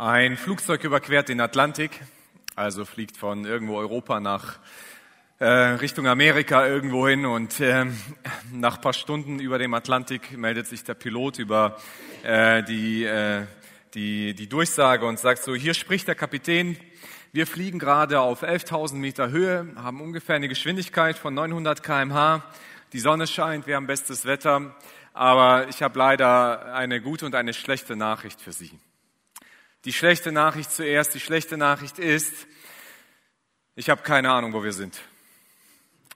Ein Flugzeug überquert den Atlantik, also fliegt von irgendwo Europa nach äh, Richtung Amerika irgendwo hin und äh, nach ein paar Stunden über dem Atlantik meldet sich der Pilot über äh, die, äh, die, die Durchsage und sagt so, hier spricht der Kapitän, wir fliegen gerade auf 11.000 Meter Höhe, haben ungefähr eine Geschwindigkeit von 900 kmh, die Sonne scheint, wir haben bestes Wetter, aber ich habe leider eine gute und eine schlechte Nachricht für Sie. Die schlechte Nachricht zuerst. Die schlechte Nachricht ist, ich habe keine Ahnung, wo wir sind.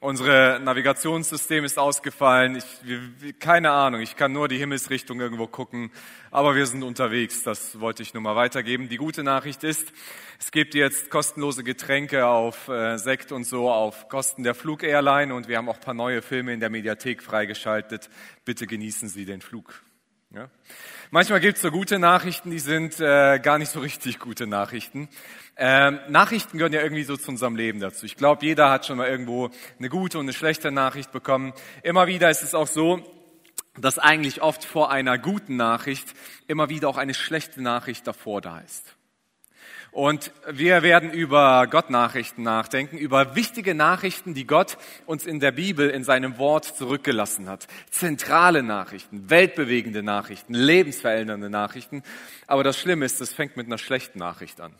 Unsere Navigationssystem ist ausgefallen. Ich, wir, keine Ahnung, ich kann nur die Himmelsrichtung irgendwo gucken, aber wir sind unterwegs. Das wollte ich nur mal weitergeben. Die gute Nachricht ist, es gibt jetzt kostenlose Getränke auf äh, Sekt und so auf Kosten der Flug-Airline und wir haben auch ein paar neue Filme in der Mediathek freigeschaltet. Bitte genießen Sie den Flug. Ja? Manchmal gibt es so gute Nachrichten, die sind äh, gar nicht so richtig gute Nachrichten. Ähm, Nachrichten gehören ja irgendwie so zu unserem Leben dazu. Ich glaube, jeder hat schon mal irgendwo eine gute und eine schlechte Nachricht bekommen. Immer wieder ist es auch so, dass eigentlich oft vor einer guten Nachricht immer wieder auch eine schlechte Nachricht davor da ist. Und wir werden über Gott-Nachrichten nachdenken, über wichtige Nachrichten, die Gott uns in der Bibel, in seinem Wort zurückgelassen hat. Zentrale Nachrichten, weltbewegende Nachrichten, lebensverändernde Nachrichten. Aber das Schlimme ist, es fängt mit einer schlechten Nachricht an.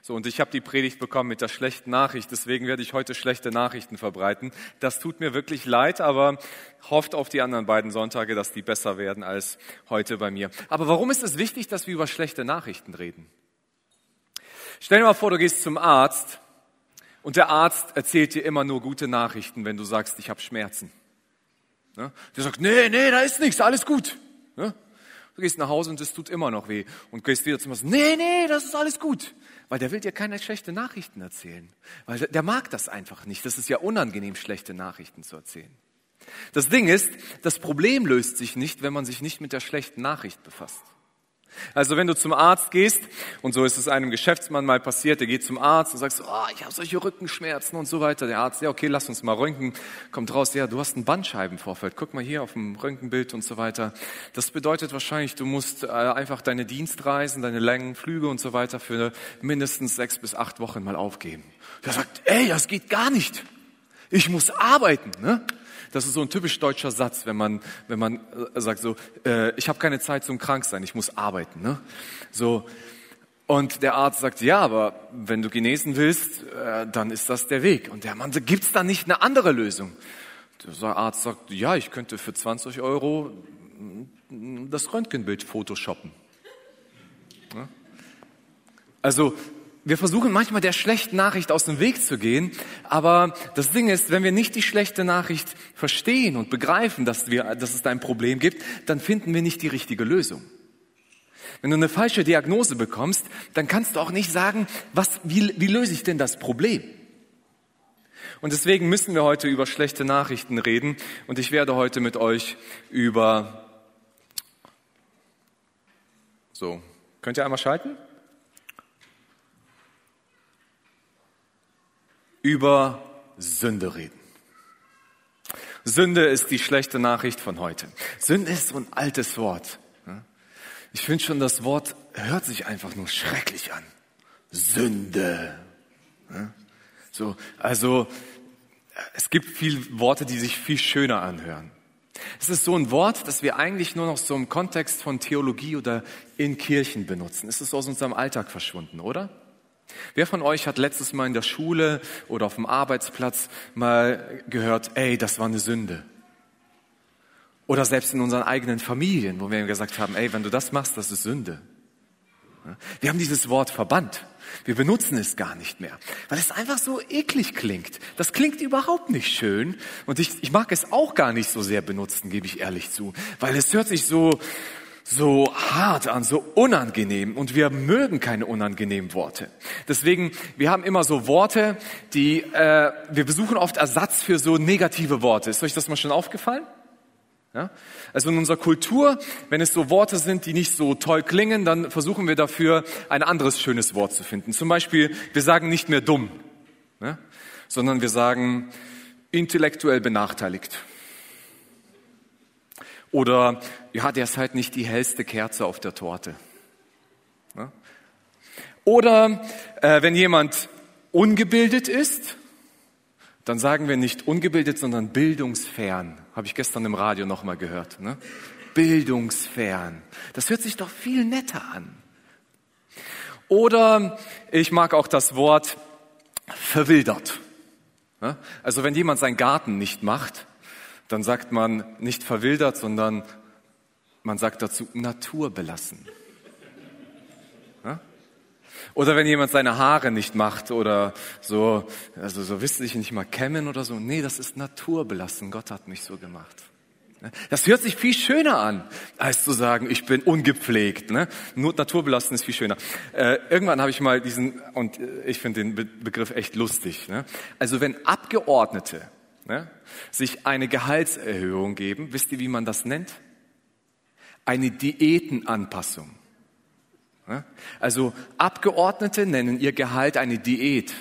So, und ich habe die Predigt bekommen mit der schlechten Nachricht, deswegen werde ich heute schlechte Nachrichten verbreiten. Das tut mir wirklich leid, aber hofft auf die anderen beiden Sonntage, dass die besser werden als heute bei mir. Aber warum ist es wichtig, dass wir über schlechte Nachrichten reden? Stell dir mal vor, du gehst zum Arzt und der Arzt erzählt dir immer nur gute Nachrichten, wenn du sagst, ich habe Schmerzen. Der sagt, nee, nee, da ist nichts, alles gut. Du gehst nach Hause und es tut immer noch weh und gehst wieder zum Arzt, nee, nee, das ist alles gut. Weil der will dir keine schlechten Nachrichten erzählen. Weil der mag das einfach nicht. Das ist ja unangenehm, schlechte Nachrichten zu erzählen. Das Ding ist, das Problem löst sich nicht, wenn man sich nicht mit der schlechten Nachricht befasst. Also wenn du zum Arzt gehst, und so ist es einem Geschäftsmann mal passiert, der geht zum Arzt und sagt, oh, ich habe solche Rückenschmerzen und so weiter. Der Arzt, ja okay, lass uns mal röntgen. Kommt raus, ja, du hast einen Bandscheibenvorfall. Guck mal hier auf dem Röntgenbild und so weiter. Das bedeutet wahrscheinlich, du musst äh, einfach deine Dienstreisen, deine Längen, Flüge und so weiter für mindestens sechs bis acht Wochen mal aufgeben. Der sagt, ey, das geht gar nicht. Ich muss arbeiten. Ne? Das ist so ein typisch deutscher Satz, wenn man, wenn man äh, sagt so, äh, ich habe keine Zeit zum Kranksein, ich muss arbeiten. Ne? So, und der Arzt sagt, ja, aber wenn du genesen willst, äh, dann ist das der Weg. Und der Mann sagt, gibt's da nicht eine andere Lösung? Der Arzt sagt, ja, ich könnte für 20 Euro das Röntgenbild photoshoppen. Also wir versuchen manchmal der schlechten Nachricht aus dem Weg zu gehen, aber das Ding ist, wenn wir nicht die schlechte Nachricht verstehen und begreifen, dass, wir, dass es da ein Problem gibt, dann finden wir nicht die richtige Lösung. Wenn du eine falsche Diagnose bekommst, dann kannst du auch nicht sagen, was, wie, wie löse ich denn das Problem? Und deswegen müssen wir heute über schlechte Nachrichten reden und ich werde heute mit euch über so, könnt ihr einmal schalten? Über Sünde reden. Sünde ist die schlechte Nachricht von heute. Sünde ist so ein altes Wort. Ich finde schon, das Wort hört sich einfach nur schrecklich an. Sünde. So, also, es gibt viele Worte, die sich viel schöner anhören. Es ist so ein Wort, das wir eigentlich nur noch so im Kontext von Theologie oder in Kirchen benutzen. Es ist aus unserem Alltag verschwunden, oder? Wer von euch hat letztes Mal in der Schule oder auf dem Arbeitsplatz mal gehört, ey, das war eine Sünde? Oder selbst in unseren eigenen Familien, wo wir gesagt haben, ey, wenn du das machst, das ist Sünde. Wir haben dieses Wort verbannt. Wir benutzen es gar nicht mehr, weil es einfach so eklig klingt. Das klingt überhaupt nicht schön und ich, ich mag es auch gar nicht so sehr benutzen, gebe ich ehrlich zu, weil es hört sich so so hart an, so unangenehm und wir mögen keine unangenehmen Worte. Deswegen, wir haben immer so Worte, die, äh, wir besuchen oft Ersatz für so negative Worte. Ist euch das mal schon aufgefallen? Ja? Also in unserer Kultur, wenn es so Worte sind, die nicht so toll klingen, dann versuchen wir dafür ein anderes schönes Wort zu finden. Zum Beispiel, wir sagen nicht mehr dumm, ne? sondern wir sagen intellektuell benachteiligt. Oder ja, der ist halt nicht die hellste Kerze auf der Torte. Oder äh, wenn jemand ungebildet ist, dann sagen wir nicht ungebildet, sondern bildungsfern. Habe ich gestern im Radio nochmal gehört. Ne? Bildungsfern. Das hört sich doch viel netter an. Oder ich mag auch das Wort verwildert. Also wenn jemand seinen Garten nicht macht, dann sagt man nicht verwildert, sondern man sagt dazu naturbelassen. Oder wenn jemand seine Haare nicht macht oder so, also so wissentlich nicht mal kämmen oder so. Nee, das ist naturbelassen. Gott hat mich so gemacht. Das hört sich viel schöner an, als zu sagen, ich bin ungepflegt. Ne? Nur naturbelassen ist viel schöner. Äh, irgendwann habe ich mal diesen, und ich finde den Be Begriff echt lustig. Ne? Also wenn Abgeordnete ne, sich eine Gehaltserhöhung geben, wisst ihr, wie man das nennt? Eine Diätenanpassung. Ne? Also Abgeordnete nennen ihr Gehalt eine Diät.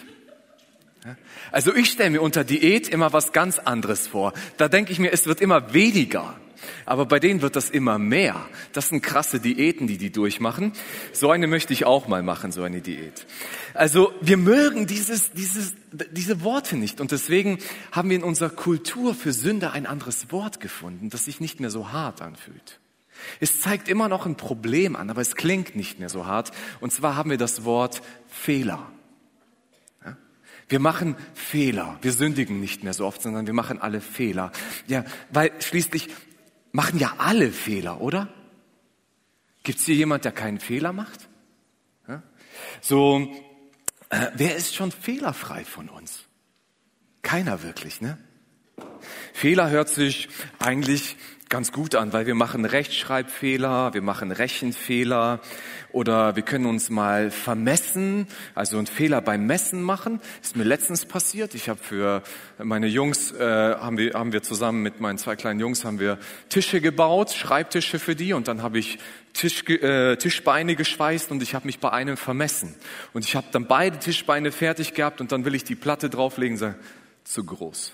Also ich stelle mir unter Diät immer was ganz anderes vor. Da denke ich mir, es wird immer weniger. Aber bei denen wird das immer mehr. Das sind krasse Diäten, die die durchmachen. So eine möchte ich auch mal machen, so eine Diät. Also wir mögen dieses, dieses, diese Worte nicht. Und deswegen haben wir in unserer Kultur für Sünde ein anderes Wort gefunden, das sich nicht mehr so hart anfühlt. Es zeigt immer noch ein Problem an, aber es klingt nicht mehr so hart. Und zwar haben wir das Wort Fehler. Wir machen Fehler. Wir sündigen nicht mehr so oft, sondern wir machen alle Fehler. Ja, weil schließlich machen ja alle Fehler, oder? Gibt es hier jemand, der keinen Fehler macht? So, äh, wer ist schon fehlerfrei von uns? Keiner wirklich, ne? Fehler hört sich eigentlich ganz gut an, weil wir machen Rechtschreibfehler, wir machen Rechenfehler oder wir können uns mal vermessen, also einen Fehler beim Messen machen. Ist mir letztens passiert. Ich habe für meine Jungs äh, haben wir haben wir zusammen mit meinen zwei kleinen Jungs haben wir Tische gebaut, Schreibtische für die und dann habe ich Tisch, äh, Tischbeine geschweißt und ich habe mich bei einem vermessen und ich habe dann beide Tischbeine fertig gehabt und dann will ich die Platte drauflegen, sage zu groß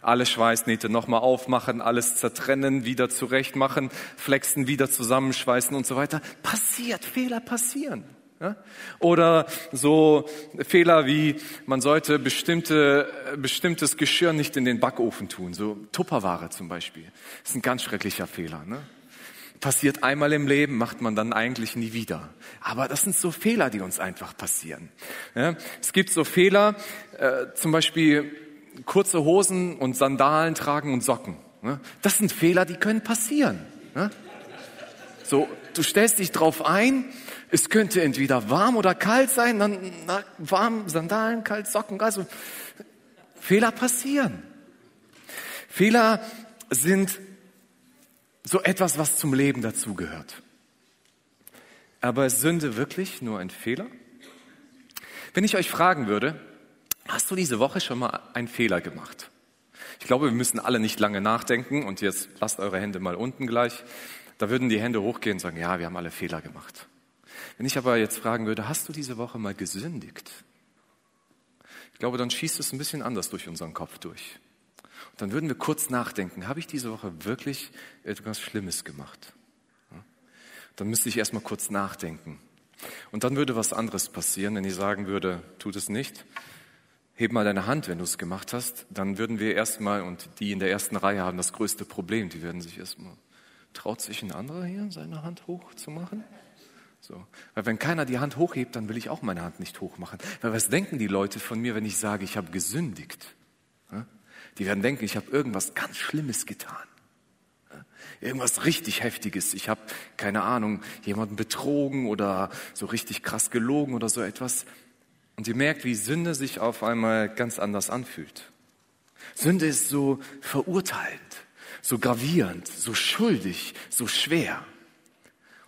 alle Schweißnähte nochmal aufmachen, alles zertrennen, wieder zurechtmachen, flexen, wieder zusammenschweißen und so weiter. Passiert, Fehler passieren. Ja? Oder so Fehler wie, man sollte bestimmte, bestimmtes Geschirr nicht in den Backofen tun, so Tupperware zum Beispiel. Das ist ein ganz schrecklicher Fehler. Ne? Passiert einmal im Leben, macht man dann eigentlich nie wieder. Aber das sind so Fehler, die uns einfach passieren. Ja? Es gibt so Fehler, äh, zum Beispiel kurze Hosen und Sandalen tragen und Socken. Ne? Das sind Fehler, die können passieren. Ne? So, du stellst dich drauf ein, es könnte entweder warm oder kalt sein, dann na, warm, Sandalen, kalt, Socken, also Fehler passieren. Fehler sind so etwas, was zum Leben dazugehört. Aber ist Sünde wirklich nur ein Fehler? Wenn ich euch fragen würde, Hast du diese Woche schon mal einen Fehler gemacht? Ich glaube, wir müssen alle nicht lange nachdenken und jetzt lasst eure Hände mal unten gleich. Da würden die Hände hochgehen und sagen, ja, wir haben alle Fehler gemacht. Wenn ich aber jetzt fragen würde, hast du diese Woche mal gesündigt? Ich glaube, dann schießt es ein bisschen anders durch unseren Kopf durch. Und dann würden wir kurz nachdenken, habe ich diese Woche wirklich etwas Schlimmes gemacht? Dann müsste ich erstmal kurz nachdenken. Und dann würde was anderes passieren, wenn ich sagen würde, tut es nicht heb mal deine Hand, wenn du es gemacht hast, dann würden wir erstmal, und die in der ersten Reihe haben das größte Problem, die würden sich erstmal, traut sich ein anderer hier, seine Hand hoch zu machen? So. Weil wenn keiner die Hand hochhebt, dann will ich auch meine Hand nicht hochmachen. Weil was denken die Leute von mir, wenn ich sage, ich habe gesündigt? Die werden denken, ich habe irgendwas ganz Schlimmes getan. Irgendwas richtig Heftiges. Ich habe, keine Ahnung, jemanden betrogen oder so richtig krass gelogen oder so etwas. Und ihr merkt, wie Sünde sich auf einmal ganz anders anfühlt. Sünde ist so verurteilend, so gravierend, so schuldig, so schwer.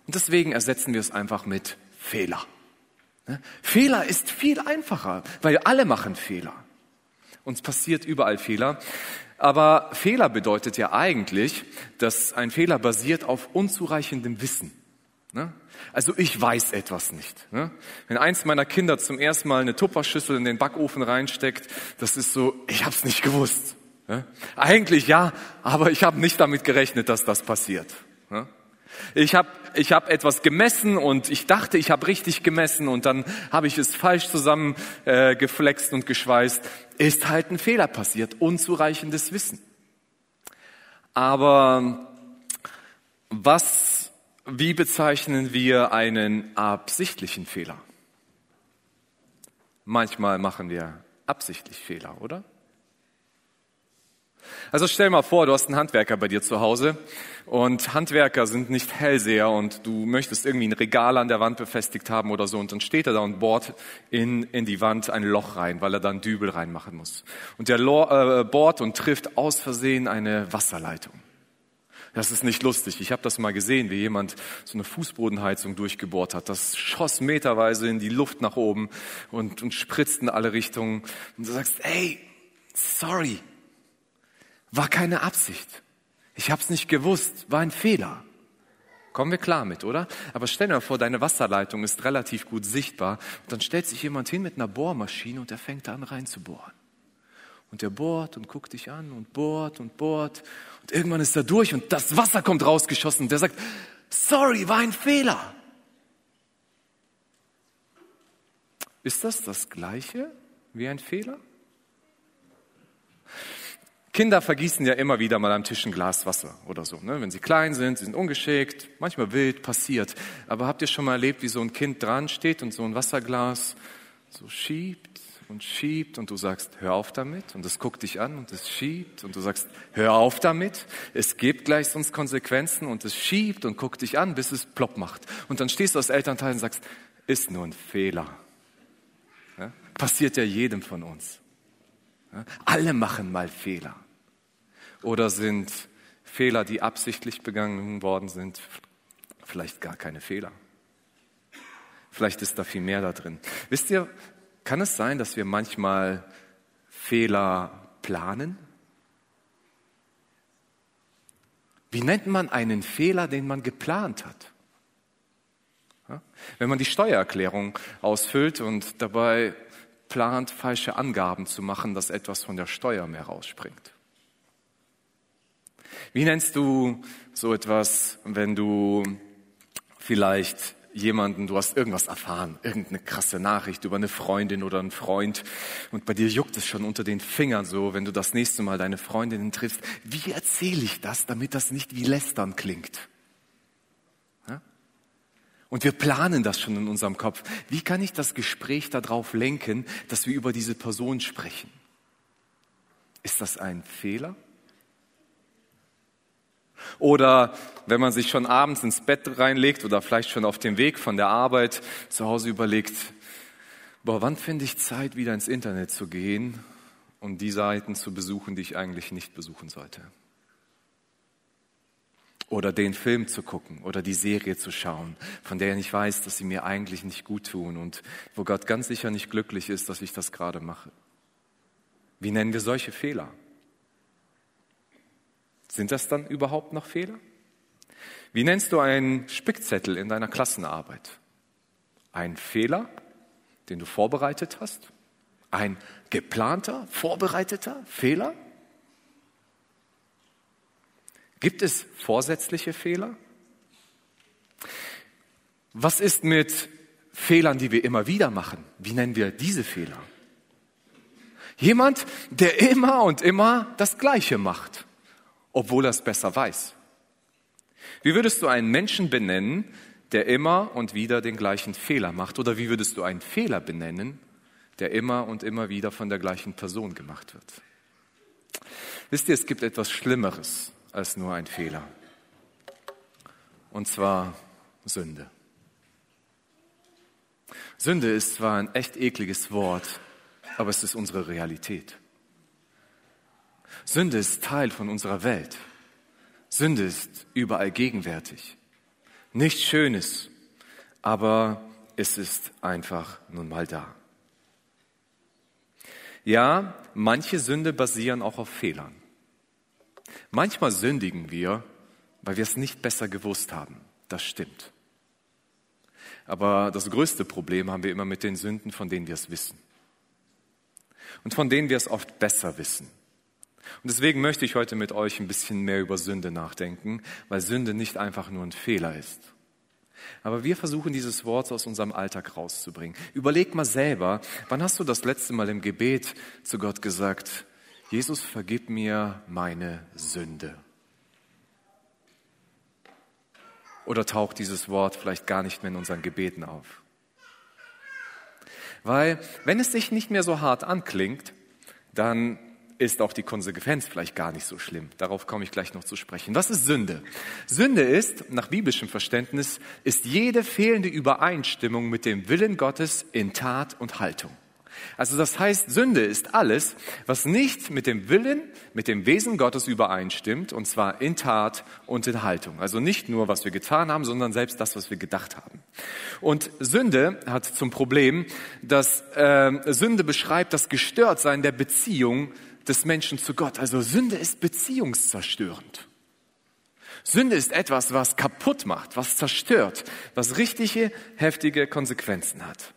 Und deswegen ersetzen wir es einfach mit Fehler. Ne? Fehler ist viel einfacher, weil alle machen Fehler. Uns passiert überall Fehler. Aber Fehler bedeutet ja eigentlich, dass ein Fehler basiert auf unzureichendem Wissen. Ne? Also ich weiß etwas nicht. Ne? Wenn eins meiner Kinder zum ersten Mal eine Tupperschüssel in den Backofen reinsteckt, das ist so, ich habe es nicht gewusst. Ne? Eigentlich ja, aber ich habe nicht damit gerechnet, dass das passiert. Ne? Ich habe ich hab etwas gemessen und ich dachte, ich habe richtig gemessen und dann habe ich es falsch zusammen äh, und geschweißt. Ist halt ein Fehler passiert, unzureichendes Wissen. Aber was, wie bezeichnen wir einen absichtlichen Fehler? Manchmal machen wir absichtlich Fehler, oder? Also stell mal vor, du hast einen Handwerker bei dir zu Hause und Handwerker sind nicht Hellseher und du möchtest irgendwie ein Regal an der Wand befestigt haben oder so und dann steht er da und bohrt in, in die Wand ein Loch rein, weil er da einen Dübel reinmachen muss. Und der äh, bohrt und trifft aus Versehen eine Wasserleitung. Das ist nicht lustig. Ich habe das mal gesehen, wie jemand so eine Fußbodenheizung durchgebohrt hat. Das schoss meterweise in die Luft nach oben und, und spritzt in alle Richtungen. Und du sagst, ey, sorry, war keine Absicht. Ich habe es nicht gewusst, war ein Fehler. Kommen wir klar mit, oder? Aber stell dir mal vor, deine Wasserleitung ist relativ gut sichtbar und dann stellt sich jemand hin mit einer Bohrmaschine und er fängt an reinzubohren. Und er bohrt und guckt dich an und bohrt und bohrt irgendwann ist er durch und das Wasser kommt rausgeschossen der sagt, sorry, war ein Fehler. Ist das das gleiche wie ein Fehler? Kinder vergießen ja immer wieder mal am Tisch ein Glas Wasser oder so. Ne? Wenn sie klein sind, sie sind ungeschickt, manchmal wild, passiert. Aber habt ihr schon mal erlebt, wie so ein Kind dran steht und so ein Wasserglas so schiebt und schiebt und du sagst, hör auf damit und es guckt dich an und es schiebt und du sagst, hör auf damit, es gibt gleich sonst Konsequenzen und es schiebt und guckt dich an, bis es plopp macht. Und dann stehst du als Elternteil und sagst, ist nur ein Fehler. Ja? Passiert ja jedem von uns. Alle machen mal Fehler. Oder sind Fehler, die absichtlich begangen worden sind, vielleicht gar keine Fehler. Vielleicht ist da viel mehr da drin. Wisst ihr, kann es sein, dass wir manchmal Fehler planen? Wie nennt man einen Fehler, den man geplant hat? Wenn man die Steuererklärung ausfüllt und dabei plant, falsche Angaben zu machen, dass etwas von der Steuer mehr rausspringt. Wie nennst du so etwas, wenn du vielleicht jemanden, du hast irgendwas erfahren, irgendeine krasse Nachricht über eine Freundin oder einen Freund und bei dir juckt es schon unter den Fingern so, wenn du das nächste Mal deine Freundin triffst. Wie erzähle ich das, damit das nicht wie Lästern klingt? Und wir planen das schon in unserem Kopf. Wie kann ich das Gespräch darauf lenken, dass wir über diese Person sprechen? Ist das ein Fehler? Oder wenn man sich schon abends ins Bett reinlegt oder vielleicht schon auf dem Weg von der Arbeit zu Hause überlegt, boah, wann finde ich Zeit, wieder ins Internet zu gehen und die Seiten zu besuchen, die ich eigentlich nicht besuchen sollte? oder den Film zu gucken oder die Serie zu schauen, von der ich weiß, dass sie mir eigentlich nicht gut tun und wo Gott ganz sicher nicht glücklich ist, dass ich das gerade mache. Wie nennen wir solche Fehler? Sind das dann überhaupt noch Fehler? Wie nennst du einen Spickzettel in deiner Klassenarbeit? Ein Fehler, den du vorbereitet hast? Ein geplanter, vorbereiteter Fehler? Gibt es vorsätzliche Fehler? Was ist mit Fehlern, die wir immer wieder machen? Wie nennen wir diese Fehler? Jemand, der immer und immer das Gleiche macht, obwohl er es besser weiß. Wie würdest du einen Menschen benennen, der immer und wieder den gleichen Fehler macht? Oder wie würdest du einen Fehler benennen, der immer und immer wieder von der gleichen Person gemacht wird? Wisst ihr, es gibt etwas Schlimmeres als nur ein Fehler. Und zwar Sünde. Sünde ist zwar ein echt ekliges Wort, aber es ist unsere Realität. Sünde ist Teil von unserer Welt. Sünde ist überall gegenwärtig. Nichts Schönes, aber es ist einfach nun mal da. Ja, manche Sünde basieren auch auf Fehlern. Manchmal sündigen wir, weil wir es nicht besser gewusst haben. Das stimmt. Aber das größte Problem haben wir immer mit den Sünden, von denen wir es wissen. Und von denen wir es oft besser wissen. Und deswegen möchte ich heute mit euch ein bisschen mehr über Sünde nachdenken, weil Sünde nicht einfach nur ein Fehler ist, Aber wir versuchen dieses Wort aus unserem Alltag rauszubringen. Überleg mal selber, wann hast du das letzte Mal im Gebet zu Gott gesagt, Jesus, vergib mir meine Sünde? Oder taucht dieses Wort vielleicht gar nicht mehr in unseren Gebeten auf? Weil wenn es sich nicht mehr so hart anklingt, dann ist auch die Konsequenz vielleicht gar nicht so schlimm. Darauf komme ich gleich noch zu sprechen. Was ist Sünde? Sünde ist, nach biblischem Verständnis, ist jede fehlende Übereinstimmung mit dem Willen Gottes in Tat und Haltung. Also das heißt, Sünde ist alles, was nicht mit dem Willen, mit dem Wesen Gottes übereinstimmt, und zwar in Tat und in Haltung. Also nicht nur, was wir getan haben, sondern selbst das, was wir gedacht haben. Und Sünde hat zum Problem, dass äh, Sünde beschreibt das Gestörtsein der Beziehung des Menschen zu Gott. Also Sünde ist beziehungszerstörend. Sünde ist etwas, was kaputt macht, was zerstört, was richtige, heftige Konsequenzen hat.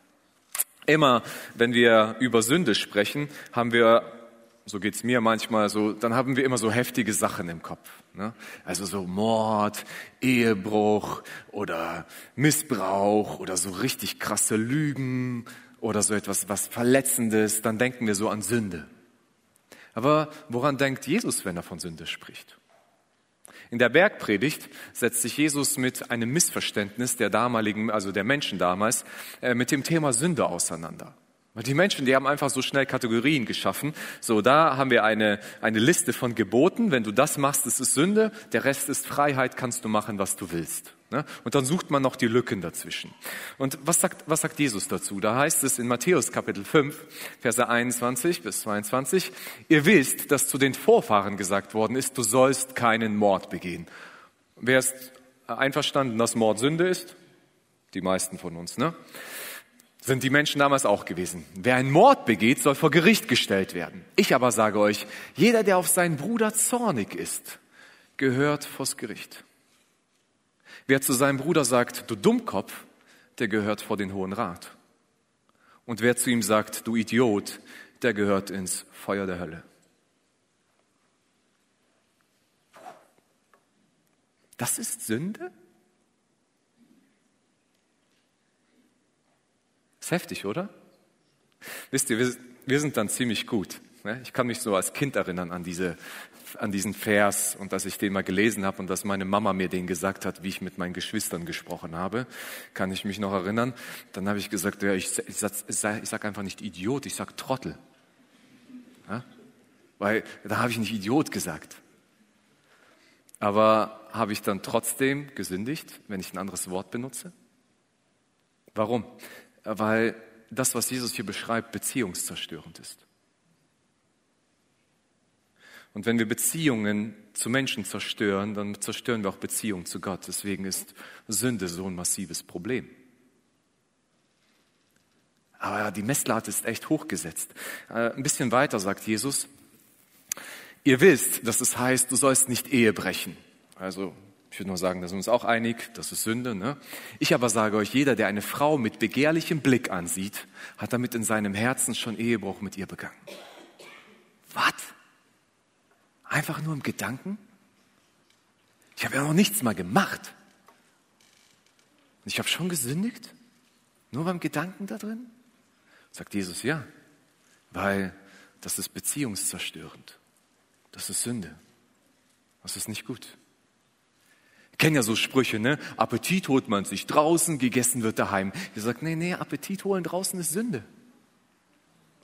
Immer, wenn wir über Sünde sprechen, haben wir, so geht's mir manchmal so, dann haben wir immer so heftige Sachen im Kopf. Ne? Also so Mord, Ehebruch oder Missbrauch oder so richtig krasse Lügen oder so etwas, was Verletzendes, dann denken wir so an Sünde. Aber woran denkt Jesus, wenn er von Sünde spricht? In der Bergpredigt setzt sich Jesus mit einem Missverständnis der damaligen, also der Menschen damals, äh, mit dem Thema Sünde auseinander. Die Menschen, die haben einfach so schnell Kategorien geschaffen. So, da haben wir eine, eine Liste von Geboten. Wenn du das machst, ist es Sünde. Der Rest ist Freiheit, kannst du machen, was du willst. Ne? Und dann sucht man noch die Lücken dazwischen. Und was sagt, was sagt Jesus dazu? Da heißt es in Matthäus Kapitel 5, Verse 21 bis 22, ihr wisst, dass zu den Vorfahren gesagt worden ist, du sollst keinen Mord begehen. Wer ist einverstanden, dass Mord Sünde ist? Die meisten von uns, ne? sind die Menschen damals auch gewesen. Wer einen Mord begeht, soll vor Gericht gestellt werden. Ich aber sage euch, jeder, der auf seinen Bruder zornig ist, gehört vors Gericht. Wer zu seinem Bruder sagt, du Dummkopf, der gehört vor den Hohen Rat. Und wer zu ihm sagt, du Idiot, der gehört ins Feuer der Hölle. Das ist Sünde? Ist heftig, oder? Wisst ihr, wir, wir sind dann ziemlich gut. Ne? Ich kann mich so als Kind erinnern an, diese, an diesen Vers und dass ich den mal gelesen habe und dass meine Mama mir den gesagt hat, wie ich mit meinen Geschwistern gesprochen habe. Kann ich mich noch erinnern. Dann habe ich gesagt, ja, ich, ich, sag, ich sag einfach nicht Idiot, ich sag Trottel. Ja? Weil da habe ich nicht Idiot gesagt. Aber habe ich dann trotzdem gesündigt, wenn ich ein anderes Wort benutze? Warum? weil das, was Jesus hier beschreibt, beziehungszerstörend ist. Und wenn wir Beziehungen zu Menschen zerstören, dann zerstören wir auch Beziehungen zu Gott. Deswegen ist Sünde so ein massives Problem. Aber die Messlatte ist echt hochgesetzt. Äh, ein bisschen weiter sagt Jesus, ihr wisst, dass es heißt, du sollst nicht Ehe brechen. Also ich würde nur sagen, da sind wir uns auch einig, das ist Sünde. Ne? Ich aber sage euch, jeder, der eine Frau mit begehrlichem Blick ansieht, hat damit in seinem Herzen schon Ehebruch mit ihr begangen. Was? Einfach nur im Gedanken? Ich habe ja noch nichts mal gemacht. Und ich habe schon gesündigt? Nur beim Gedanken da drin? Sagt Jesus, ja, weil das ist beziehungszerstörend. Das ist Sünde. Das ist nicht gut. Ich kenne ja so Sprüche, ne? Appetit holt man sich draußen, gegessen wird daheim. Ihr sagt, nee, nee, Appetit holen draußen ist Sünde.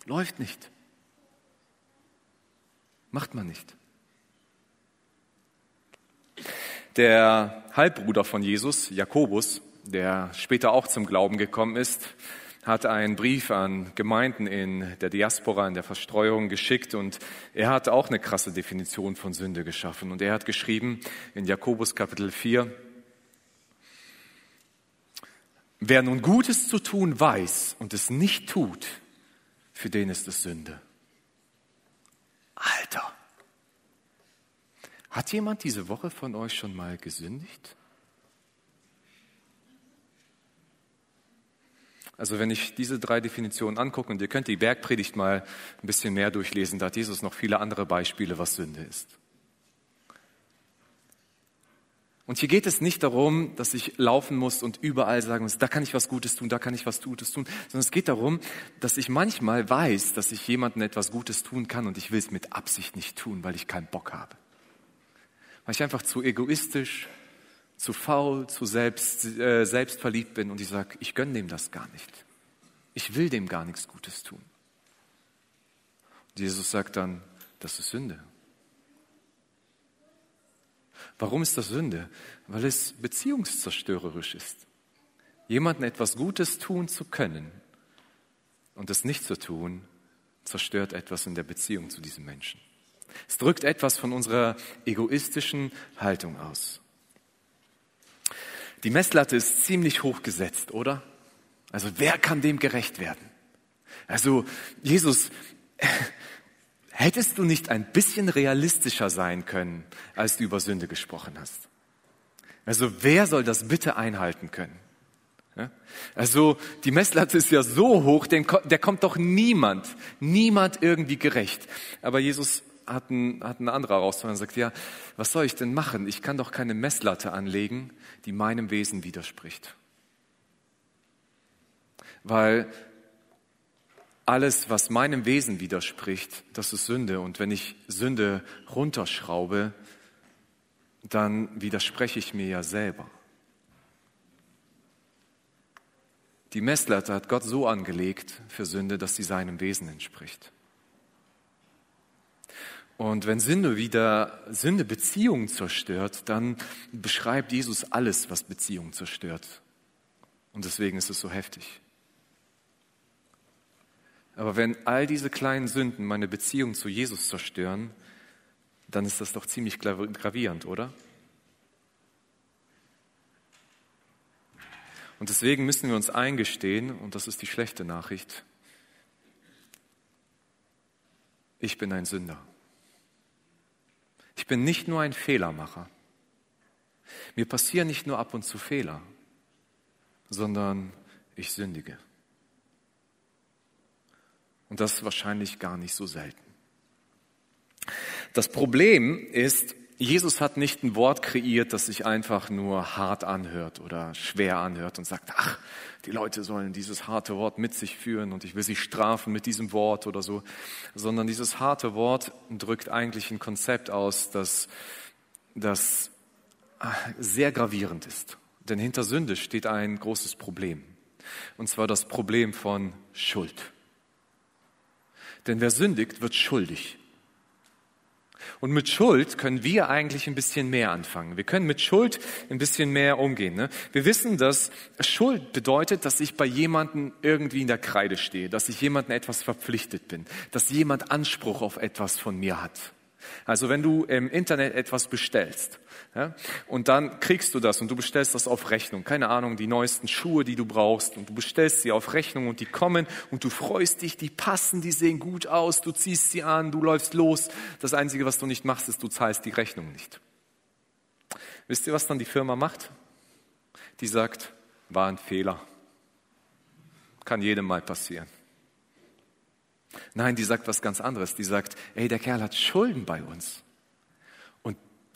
Läuft nicht. Macht man nicht. Der Halbbruder von Jesus, Jakobus, der später auch zum Glauben gekommen ist, hat einen Brief an Gemeinden in der Diaspora, in der Verstreuung geschickt und er hat auch eine krasse Definition von Sünde geschaffen. Und er hat geschrieben in Jakobus Kapitel 4, wer nun Gutes zu tun weiß und es nicht tut, für den ist es Sünde. Alter, hat jemand diese Woche von euch schon mal gesündigt? Also wenn ich diese drei Definitionen angucke, und ihr könnt die Bergpredigt mal ein bisschen mehr durchlesen, da hat Jesus noch viele andere Beispiele, was Sünde ist. Und hier geht es nicht darum, dass ich laufen muss und überall sagen muss, da kann ich was Gutes tun, da kann ich was Gutes tun, sondern es geht darum, dass ich manchmal weiß, dass ich jemandem etwas Gutes tun kann und ich will es mit Absicht nicht tun, weil ich keinen Bock habe. Weil ich einfach zu egoistisch, zu faul, zu selbst, äh, selbstverliebt bin und ich sage, ich gönne dem das gar nicht. Ich will dem gar nichts Gutes tun. Und Jesus sagt dann, das ist Sünde. Warum ist das Sünde? Weil es beziehungszerstörerisch ist. Jemandem etwas Gutes tun zu können und es nicht zu tun, zerstört etwas in der Beziehung zu diesem Menschen. Es drückt etwas von unserer egoistischen Haltung aus. Die Messlatte ist ziemlich hoch gesetzt, oder? Also wer kann dem gerecht werden? Also Jesus, Hättest du nicht ein bisschen realistischer sein können, als du über Sünde gesprochen hast? Also wer soll das bitte einhalten können? Also die Messlatte ist ja so hoch, der kommt doch niemand, niemand irgendwie gerecht. Aber Jesus hat, ein, hat eine andere Herausforderung und sagt, ja, was soll ich denn machen? Ich kann doch keine Messlatte anlegen, die meinem Wesen widerspricht. Weil alles, was meinem Wesen widerspricht, das ist Sünde. Und wenn ich Sünde runterschraube, dann widerspreche ich mir ja selber. Die Messlatte hat Gott so angelegt für Sünde, dass sie seinem Wesen entspricht. Und wenn Sünde wieder Sünde Beziehungen zerstört, dann beschreibt Jesus alles, was Beziehungen zerstört. Und deswegen ist es so heftig. Aber wenn all diese kleinen Sünden meine Beziehung zu Jesus zerstören, dann ist das doch ziemlich gravierend, oder? Und deswegen müssen wir uns eingestehen, und das ist die schlechte Nachricht, ich bin ein Sünder. Ich bin nicht nur ein Fehlermacher. Mir passieren nicht nur ab und zu Fehler, sondern ich sündige. Und das wahrscheinlich gar nicht so selten. Das Problem ist, Jesus hat nicht ein Wort kreiert, das sich einfach nur hart anhört oder schwer anhört und sagt, ach, die Leute sollen dieses harte Wort mit sich führen und ich will sie strafen mit diesem Wort oder so, sondern dieses harte Wort drückt eigentlich ein Konzept aus, das, das ah, sehr gravierend ist. Denn hinter Sünde steht ein großes Problem. Und zwar das Problem von Schuld. Denn wer sündigt, wird schuldig. Und mit Schuld können wir eigentlich ein bisschen mehr anfangen. Wir können mit Schuld ein bisschen mehr umgehen. Ne? Wir wissen, dass Schuld bedeutet, dass ich bei jemandem irgendwie in der Kreide stehe, dass ich jemandem etwas verpflichtet bin, dass jemand Anspruch auf etwas von mir hat. Also wenn du im Internet etwas bestellst ja, und dann kriegst du das und du bestellst das auf Rechnung, keine Ahnung, die neuesten Schuhe, die du brauchst und du bestellst sie auf Rechnung und die kommen und du freust dich, die passen, die sehen gut aus, du ziehst sie an, du läufst los. Das Einzige, was du nicht machst, ist, du zahlst die Rechnung nicht. Wisst ihr, was dann die Firma macht? Die sagt, war ein Fehler. Kann jedem mal passieren. Nein, die sagt was ganz anderes. Die sagt, ey, der Kerl hat Schulden bei uns.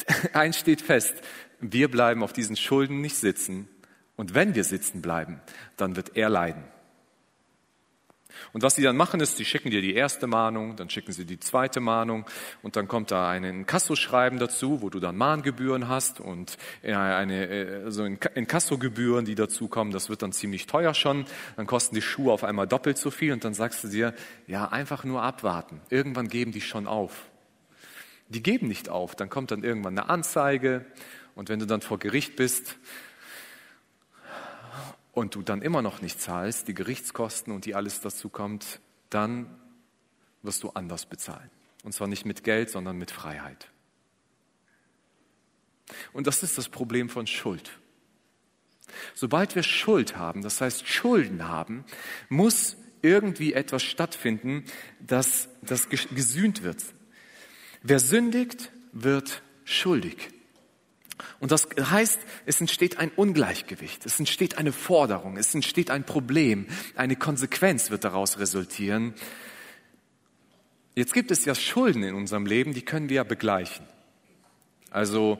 Eins steht fest, wir bleiben auf diesen Schulden nicht sitzen. Und wenn wir sitzen bleiben, dann wird er leiden. Und was sie dann machen ist, sie schicken dir die erste Mahnung, dann schicken sie die zweite Mahnung und dann kommt da ein Inkassoschreiben dazu, wo du dann Mahngebühren hast und eine, äh, also Inkassogebühren, die dazu kommen, das wird dann ziemlich teuer schon. Dann kosten die Schuhe auf einmal doppelt so viel und dann sagst du dir, ja, einfach nur abwarten. Irgendwann geben die schon auf. Die geben nicht auf. Dann kommt dann irgendwann eine Anzeige und wenn du dann vor Gericht bist, und du dann immer noch nicht zahlst, die Gerichtskosten und die alles dazu kommt, dann wirst du anders bezahlen. Und zwar nicht mit Geld, sondern mit Freiheit. Und das ist das Problem von Schuld. Sobald wir Schuld haben, das heißt Schulden haben, muss irgendwie etwas stattfinden, dass das gesühnt wird. Wer sündigt, wird schuldig. Und das heißt, es entsteht ein Ungleichgewicht, es entsteht eine Forderung, es entsteht ein Problem, eine Konsequenz wird daraus resultieren. Jetzt gibt es ja Schulden in unserem Leben, die können wir ja begleichen. Also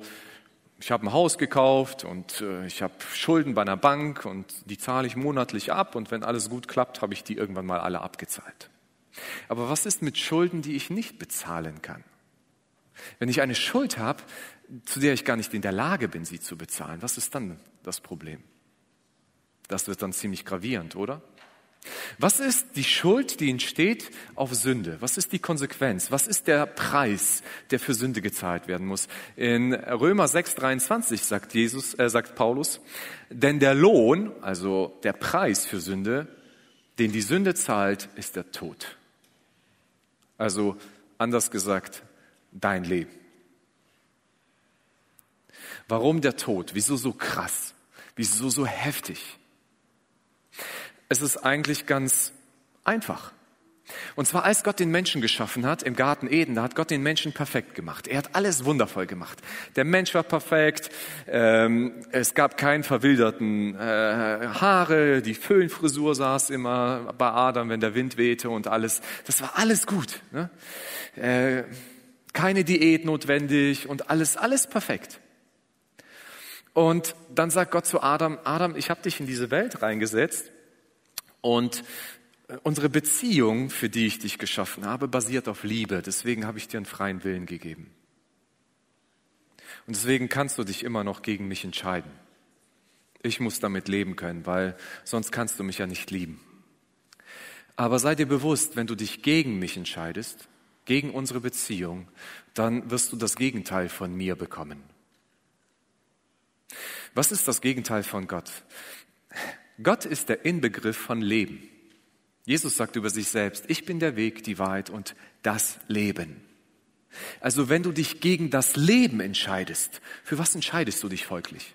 ich habe ein Haus gekauft und äh, ich habe Schulden bei einer Bank und die zahle ich monatlich ab und wenn alles gut klappt, habe ich die irgendwann mal alle abgezahlt. Aber was ist mit Schulden, die ich nicht bezahlen kann? Wenn ich eine Schuld habe, zu der ich gar nicht in der Lage bin, sie zu bezahlen, was ist dann das Problem? Das wird dann ziemlich gravierend, oder? Was ist die Schuld, die entsteht auf Sünde? Was ist die Konsequenz? Was ist der Preis, der für Sünde gezahlt werden muss? In Römer 6:23 sagt Jesus, äh, sagt Paulus, denn der Lohn, also der Preis für Sünde, den die Sünde zahlt, ist der Tod. Also anders gesagt, dein Leben. Warum der Tod? Wieso so krass? Wieso so heftig? Es ist eigentlich ganz einfach. Und zwar als Gott den Menschen geschaffen hat im Garten Eden, da hat Gott den Menschen perfekt gemacht. Er hat alles wundervoll gemacht. Der Mensch war perfekt, ähm, es gab keinen verwilderten äh, Haare, die Föhnfrisur saß immer bei Adam, wenn der Wind wehte und alles. Das war alles gut. Ne? Äh, keine Diät notwendig und alles, alles perfekt. Und dann sagt Gott zu Adam, Adam, ich habe dich in diese Welt reingesetzt und äh, unsere Beziehung, für die ich dich geschaffen habe, basiert auf Liebe. Deswegen habe ich dir einen freien Willen gegeben. Und deswegen kannst du dich immer noch gegen mich entscheiden. Ich muss damit leben können, weil sonst kannst du mich ja nicht lieben. Aber sei dir bewusst, wenn du dich gegen mich entscheidest, gegen unsere Beziehung, dann wirst du das Gegenteil von mir bekommen. Was ist das Gegenteil von Gott? Gott ist der Inbegriff von Leben. Jesus sagt über sich selbst, ich bin der Weg, die Wahrheit und das Leben. Also wenn du dich gegen das Leben entscheidest, für was entscheidest du dich folglich?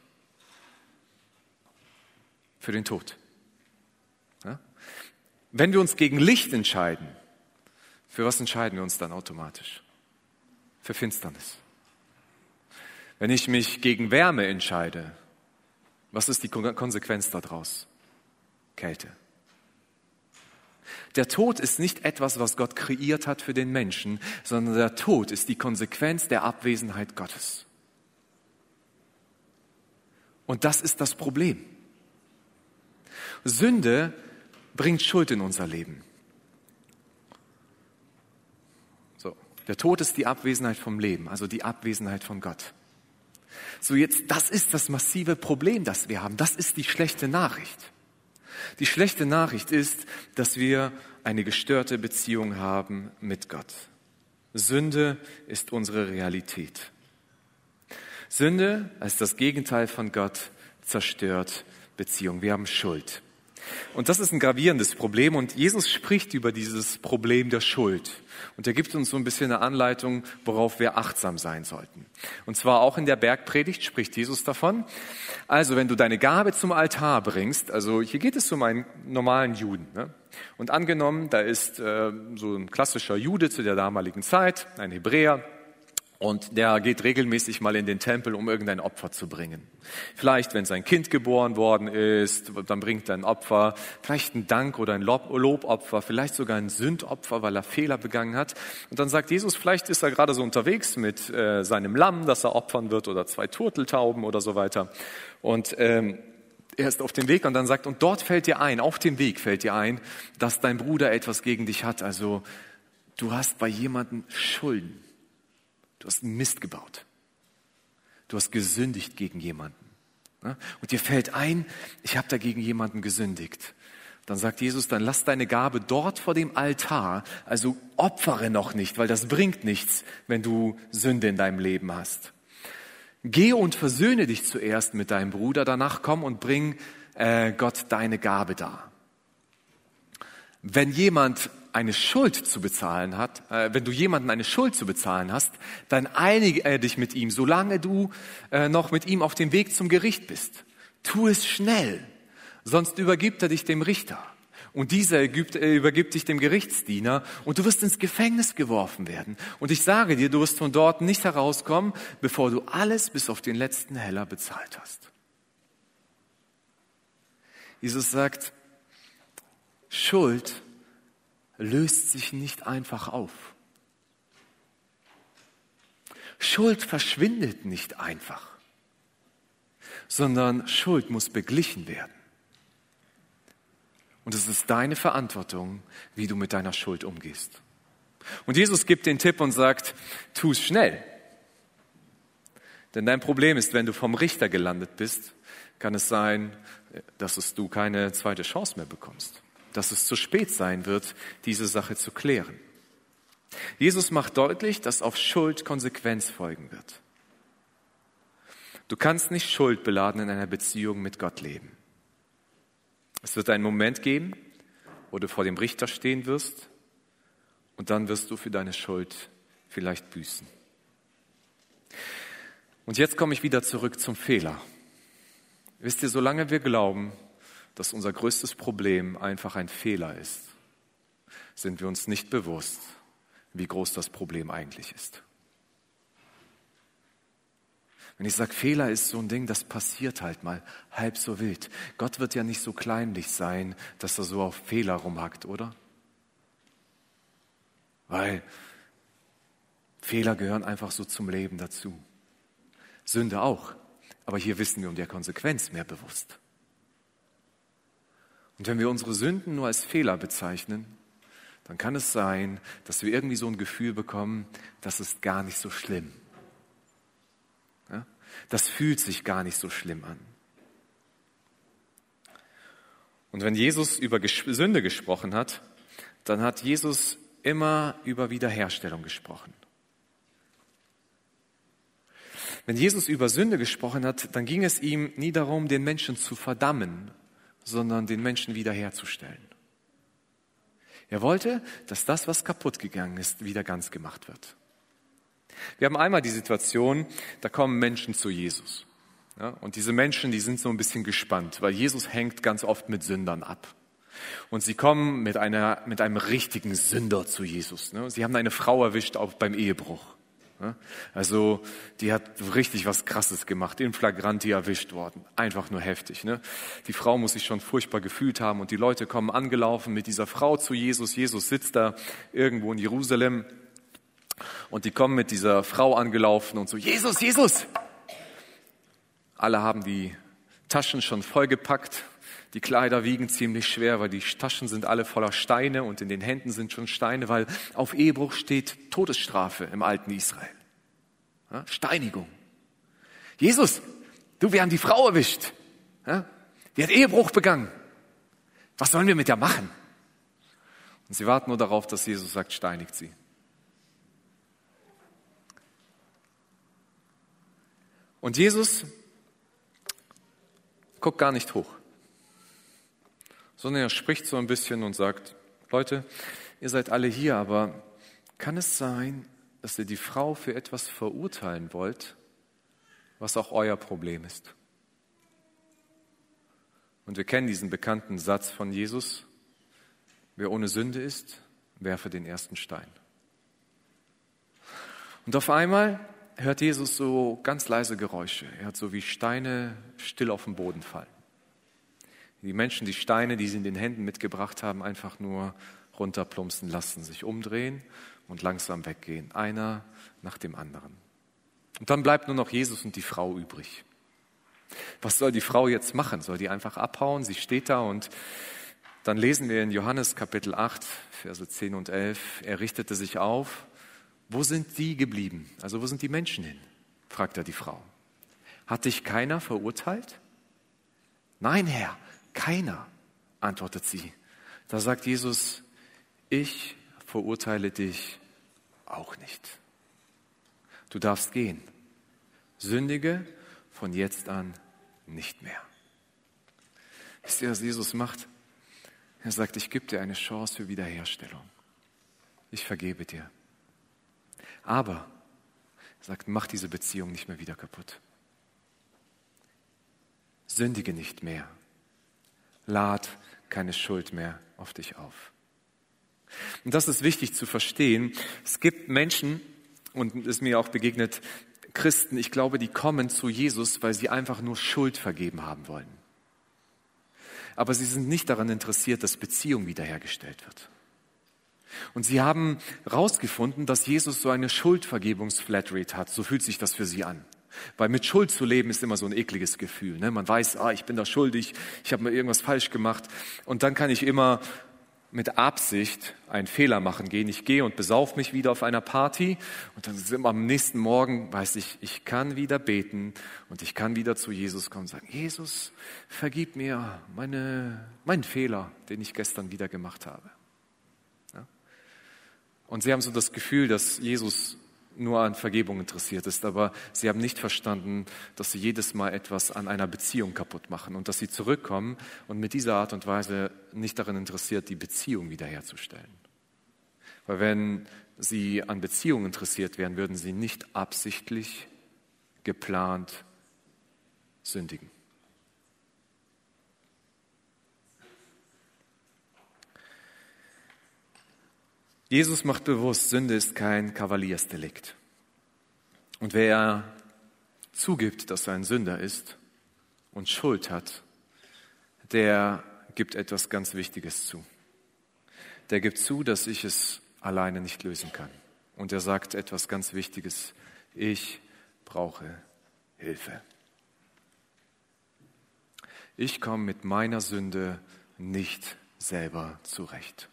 Für den Tod. Ja? Wenn wir uns gegen Licht entscheiden, für was entscheiden wir uns dann automatisch? Für Finsternis. Wenn ich mich gegen Wärme entscheide, was ist die Konsequenz daraus? Kälte. Der Tod ist nicht etwas, was Gott kreiert hat für den Menschen, sondern der Tod ist die Konsequenz der Abwesenheit Gottes. Und das ist das Problem. Sünde bringt Schuld in unser Leben. So, der Tod ist die Abwesenheit vom Leben, also die Abwesenheit von Gott. So jetzt, das ist das massive Problem, das wir haben. Das ist die schlechte Nachricht. Die schlechte Nachricht ist, dass wir eine gestörte Beziehung haben mit Gott. Sünde ist unsere Realität. Sünde als das Gegenteil von Gott zerstört Beziehung. Wir haben Schuld. Und das ist ein gravierendes Problem und Jesus spricht über dieses Problem der Schuld. Und er gibt uns so ein bisschen eine Anleitung, worauf wir achtsam sein sollten. Und zwar auch in der Bergpredigt spricht Jesus davon. Also wenn du deine Gabe zum Altar bringst, also hier geht es um einen normalen Juden. Ne? Und angenommen, da ist äh, so ein klassischer Jude zu der damaligen Zeit, ein Hebräer, und der geht regelmäßig mal in den Tempel, um irgendein Opfer zu bringen. Vielleicht, wenn sein Kind geboren worden ist, dann bringt er ein Opfer, vielleicht ein Dank oder ein Lobopfer, vielleicht sogar ein Sündopfer, weil er Fehler begangen hat. Und dann sagt Jesus, vielleicht ist er gerade so unterwegs mit äh, seinem Lamm, das er opfern wird, oder zwei Turteltauben oder so weiter. Und ähm, er ist auf dem Weg und dann sagt, und dort fällt dir ein, auf dem Weg fällt dir ein, dass dein Bruder etwas gegen dich hat. Also du hast bei jemandem Schulden. Du hast Mist gebaut. Du hast gesündigt gegen jemanden. Und dir fällt ein, ich habe dagegen jemanden gesündigt. Dann sagt Jesus, dann lass deine Gabe dort vor dem Altar, also opfere noch nicht, weil das bringt nichts, wenn du Sünde in deinem Leben hast. Geh und versöhne dich zuerst mit deinem Bruder, danach komm und bring äh, Gott deine Gabe dar. Wenn jemand eine Schuld zu bezahlen hat, äh, wenn du jemanden eine Schuld zu bezahlen hast, dann einige äh, dich mit ihm, solange du äh, noch mit ihm auf dem Weg zum Gericht bist. Tu es schnell, sonst übergibt er dich dem Richter. Und dieser übergibt, äh, übergibt dich dem Gerichtsdiener und du wirst ins Gefängnis geworfen werden. Und ich sage dir, du wirst von dort nicht herauskommen, bevor du alles bis auf den letzten Heller bezahlt hast. Jesus sagt, Schuld löst sich nicht einfach auf. Schuld verschwindet nicht einfach. sondern Schuld muss beglichen werden. Und es ist deine Verantwortung, wie du mit deiner Schuld umgehst. Und Jesus gibt den Tipp und sagt, tu es schnell. Denn dein Problem ist, wenn du vom Richter gelandet bist, kann es sein, dass du keine zweite Chance mehr bekommst. Dass es zu spät sein wird, diese Sache zu klären. Jesus macht deutlich, dass auf Schuld Konsequenz folgen wird. Du kannst nicht schuldbeladen in einer Beziehung mit Gott leben. Es wird einen Moment geben, wo du vor dem Richter stehen wirst und dann wirst du für deine Schuld vielleicht büßen. Und jetzt komme ich wieder zurück zum Fehler. Wisst ihr, solange wir glauben, dass unser größtes Problem einfach ein Fehler ist, sind wir uns nicht bewusst, wie groß das Problem eigentlich ist. Wenn ich sage, Fehler ist so ein Ding, das passiert halt mal halb so wild. Gott wird ja nicht so kleinlich sein, dass er so auf Fehler rumhackt, oder? Weil Fehler gehören einfach so zum Leben dazu. Sünde auch. Aber hier wissen wir um der Konsequenz mehr bewusst. Und wenn wir unsere Sünden nur als Fehler bezeichnen, dann kann es sein, dass wir irgendwie so ein Gefühl bekommen, das ist gar nicht so schlimm. Ja? Das fühlt sich gar nicht so schlimm an. Und wenn Jesus über Sünde gesprochen hat, dann hat Jesus immer über Wiederherstellung gesprochen. Wenn Jesus über Sünde gesprochen hat, dann ging es ihm nie darum, den Menschen zu verdammen, sondern den Menschen wiederherzustellen. Er wollte, dass das, was kaputt gegangen ist, wieder ganz gemacht wird. Wir haben einmal die Situation, da kommen Menschen zu Jesus. Ja, und diese Menschen, die sind so ein bisschen gespannt, weil Jesus hängt ganz oft mit Sündern ab. Und sie kommen mit, einer, mit einem richtigen Sünder zu Jesus. Ne? Sie haben eine Frau erwischt, auch beim Ehebruch. Ne? Also die hat richtig was Krasses gemacht, in flagranti erwischt worden. Einfach nur heftig. Ne? Die Frau muss sich schon furchtbar gefühlt haben und die Leute kommen angelaufen mit dieser Frau zu Jesus. Jesus sitzt da irgendwo in Jerusalem und die kommen mit dieser Frau angelaufen und so, Jesus, Jesus! Alle haben die Taschen schon vollgepackt die Kleider wiegen ziemlich schwer, weil die Taschen sind alle voller Steine und in den Händen sind schon Steine, weil auf Ehebruch steht Todesstrafe im alten Israel. Ja, Steinigung. Jesus, du, wir haben die Frau erwischt. Ja, die hat Ehebruch begangen. Was sollen wir mit der machen? Und sie warten nur darauf, dass Jesus sagt, steinigt sie. Und Jesus guckt gar nicht hoch sondern er spricht so ein bisschen und sagt, Leute, ihr seid alle hier, aber kann es sein, dass ihr die Frau für etwas verurteilen wollt, was auch euer Problem ist? Und wir kennen diesen bekannten Satz von Jesus, wer ohne Sünde ist, werfe den ersten Stein. Und auf einmal hört Jesus so ganz leise Geräusche. Er hat so wie Steine still auf den Boden fallen. Die Menschen die Steine, die sie in den Händen mitgebracht haben, einfach nur runterplumpsen lassen, sich umdrehen und langsam weggehen, einer nach dem anderen. Und dann bleibt nur noch Jesus und die Frau übrig. Was soll die Frau jetzt machen? Soll die einfach abhauen? Sie steht da und dann lesen wir in Johannes Kapitel 8, Verse 10 und 11, er richtete sich auf. Wo sind die geblieben? Also wo sind die Menschen hin? fragt er die Frau. Hat dich keiner verurteilt? Nein, Herr, keiner, antwortet sie. Da sagt Jesus, ich verurteile dich auch nicht. Du darfst gehen. Sündige von jetzt an nicht mehr. Wisst ihr, was Jesus macht? Er sagt, ich gebe dir eine Chance für Wiederherstellung. Ich vergebe dir. Aber, er sagt, mach diese Beziehung nicht mehr wieder kaputt. Sündige nicht mehr lad keine Schuld mehr auf dich auf. Und das ist wichtig zu verstehen. Es gibt Menschen, und es ist mir auch begegnet, Christen, ich glaube, die kommen zu Jesus, weil sie einfach nur Schuld vergeben haben wollen. Aber sie sind nicht daran interessiert, dass Beziehung wiederhergestellt wird. Und sie haben herausgefunden, dass Jesus so eine Schuldvergebungsflatrate hat. So fühlt sich das für sie an. Weil mit Schuld zu leben ist immer so ein ekliges Gefühl. Ne? Man weiß, ah, ich bin da schuldig, ich habe mir irgendwas falsch gemacht. Und dann kann ich immer mit Absicht einen Fehler machen gehen. Ich gehe und besauf mich wieder auf einer Party und dann am nächsten Morgen weiß ich, ich kann wieder beten und ich kann wieder zu Jesus kommen und sagen, Jesus, vergib mir meine, meinen Fehler, den ich gestern wieder gemacht habe. Ja? Und sie haben so das Gefühl, dass Jesus nur an Vergebung interessiert ist, aber sie haben nicht verstanden, dass sie jedes Mal etwas an einer Beziehung kaputt machen und dass sie zurückkommen und mit dieser Art und Weise nicht daran interessiert, die Beziehung wiederherzustellen. Weil wenn sie an Beziehung interessiert wären, würden sie nicht absichtlich, geplant sündigen. Jesus macht bewusst, Sünde ist kein Kavaliersdelikt. Und wer zugibt, dass er ein Sünder ist und Schuld hat, der gibt etwas ganz Wichtiges zu. Der gibt zu, dass ich es alleine nicht lösen kann. Und er sagt etwas ganz Wichtiges. Ich brauche Hilfe. Ich komme mit meiner Sünde nicht selber zurecht.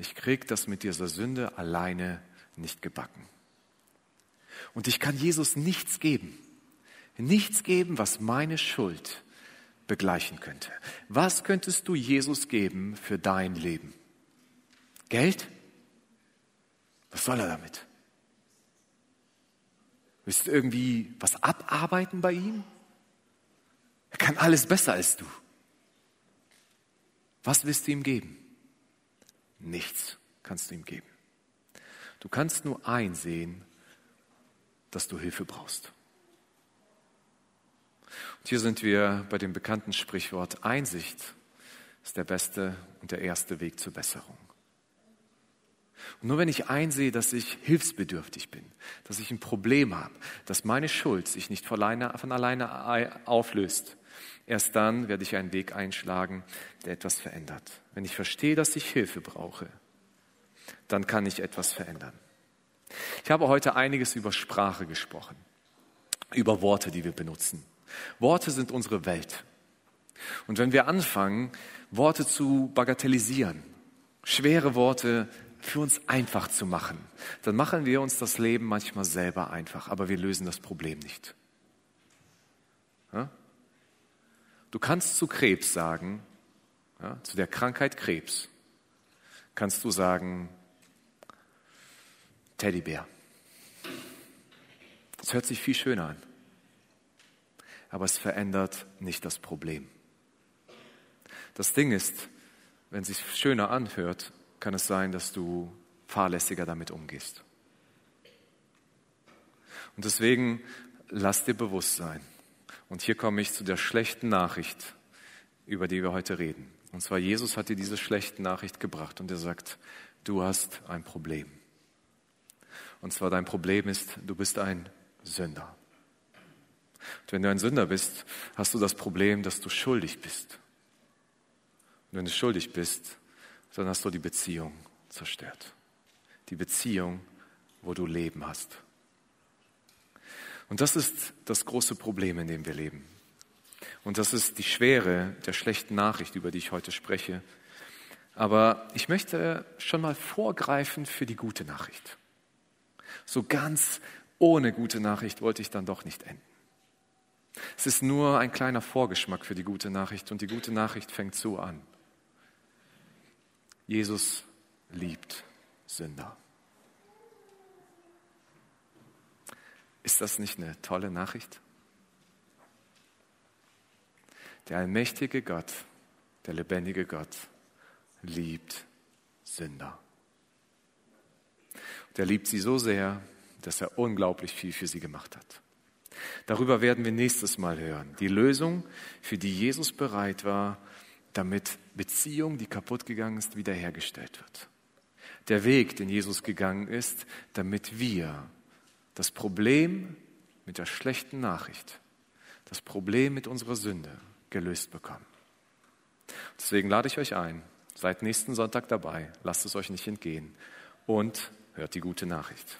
Ich krieg das mit dieser Sünde alleine nicht gebacken. Und ich kann Jesus nichts geben. Nichts geben, was meine Schuld begleichen könnte. Was könntest du Jesus geben für dein Leben? Geld? Was soll er damit? Willst du irgendwie was abarbeiten bei ihm? Er kann alles besser als du. Was willst du ihm geben? Nichts kannst du ihm geben. Du kannst nur einsehen, dass du Hilfe brauchst. Und hier sind wir bei dem bekannten Sprichwort, Einsicht ist der beste und der erste Weg zur Besserung. Und nur wenn ich einsehe, dass ich hilfsbedürftig bin, dass ich ein Problem habe, dass meine Schuld sich nicht von alleine, von alleine auflöst, erst dann werde ich einen Weg einschlagen, der etwas verändert. Wenn ich verstehe, dass ich Hilfe brauche, dann kann ich etwas verändern. Ich habe heute einiges über Sprache gesprochen, über Worte, die wir benutzen. Worte sind unsere Welt. Und wenn wir anfangen, Worte zu bagatellisieren, schwere Worte für uns einfach zu machen, dann machen wir uns das Leben manchmal selber einfach, aber wir lösen das Problem nicht. Ja? Du kannst zu Krebs sagen, ja, zu der Krankheit Krebs, kannst du sagen, Teddybär. Das hört sich viel schöner an, aber es verändert nicht das Problem. Das Ding ist, wenn es sich schöner anhört, kann es sein, dass du fahrlässiger damit umgehst. Und deswegen lass dir bewusst sein. Und hier komme ich zu der schlechten Nachricht, über die wir heute reden. Und zwar Jesus hat dir diese schlechte Nachricht gebracht und er sagt, du hast ein Problem. Und zwar dein Problem ist, du bist ein Sünder. Und wenn du ein Sünder bist, hast du das Problem, dass du schuldig bist. Und wenn du schuldig bist, dann hast du die Beziehung zerstört. Die Beziehung, wo du Leben hast. Und das ist das große Problem, in dem wir leben. Und das ist die Schwere der schlechten Nachricht, über die ich heute spreche. Aber ich möchte schon mal vorgreifen für die gute Nachricht. So ganz ohne gute Nachricht wollte ich dann doch nicht enden. Es ist nur ein kleiner Vorgeschmack für die gute Nachricht und die gute Nachricht fängt so an. Jesus liebt Sünder. Ist das nicht eine tolle Nachricht? Der allmächtige Gott, der lebendige Gott, liebt Sünder. Der liebt sie so sehr, dass er unglaublich viel für sie gemacht hat. Darüber werden wir nächstes Mal hören. Die Lösung, für die Jesus bereit war, damit Beziehung, die kaputt gegangen ist, wiederhergestellt wird. Der Weg, den Jesus gegangen ist, damit wir das Problem mit der schlechten Nachricht, das Problem mit unserer Sünde gelöst bekommen. Deswegen lade ich euch ein, seid nächsten Sonntag dabei, lasst es euch nicht entgehen und hört die gute Nachricht.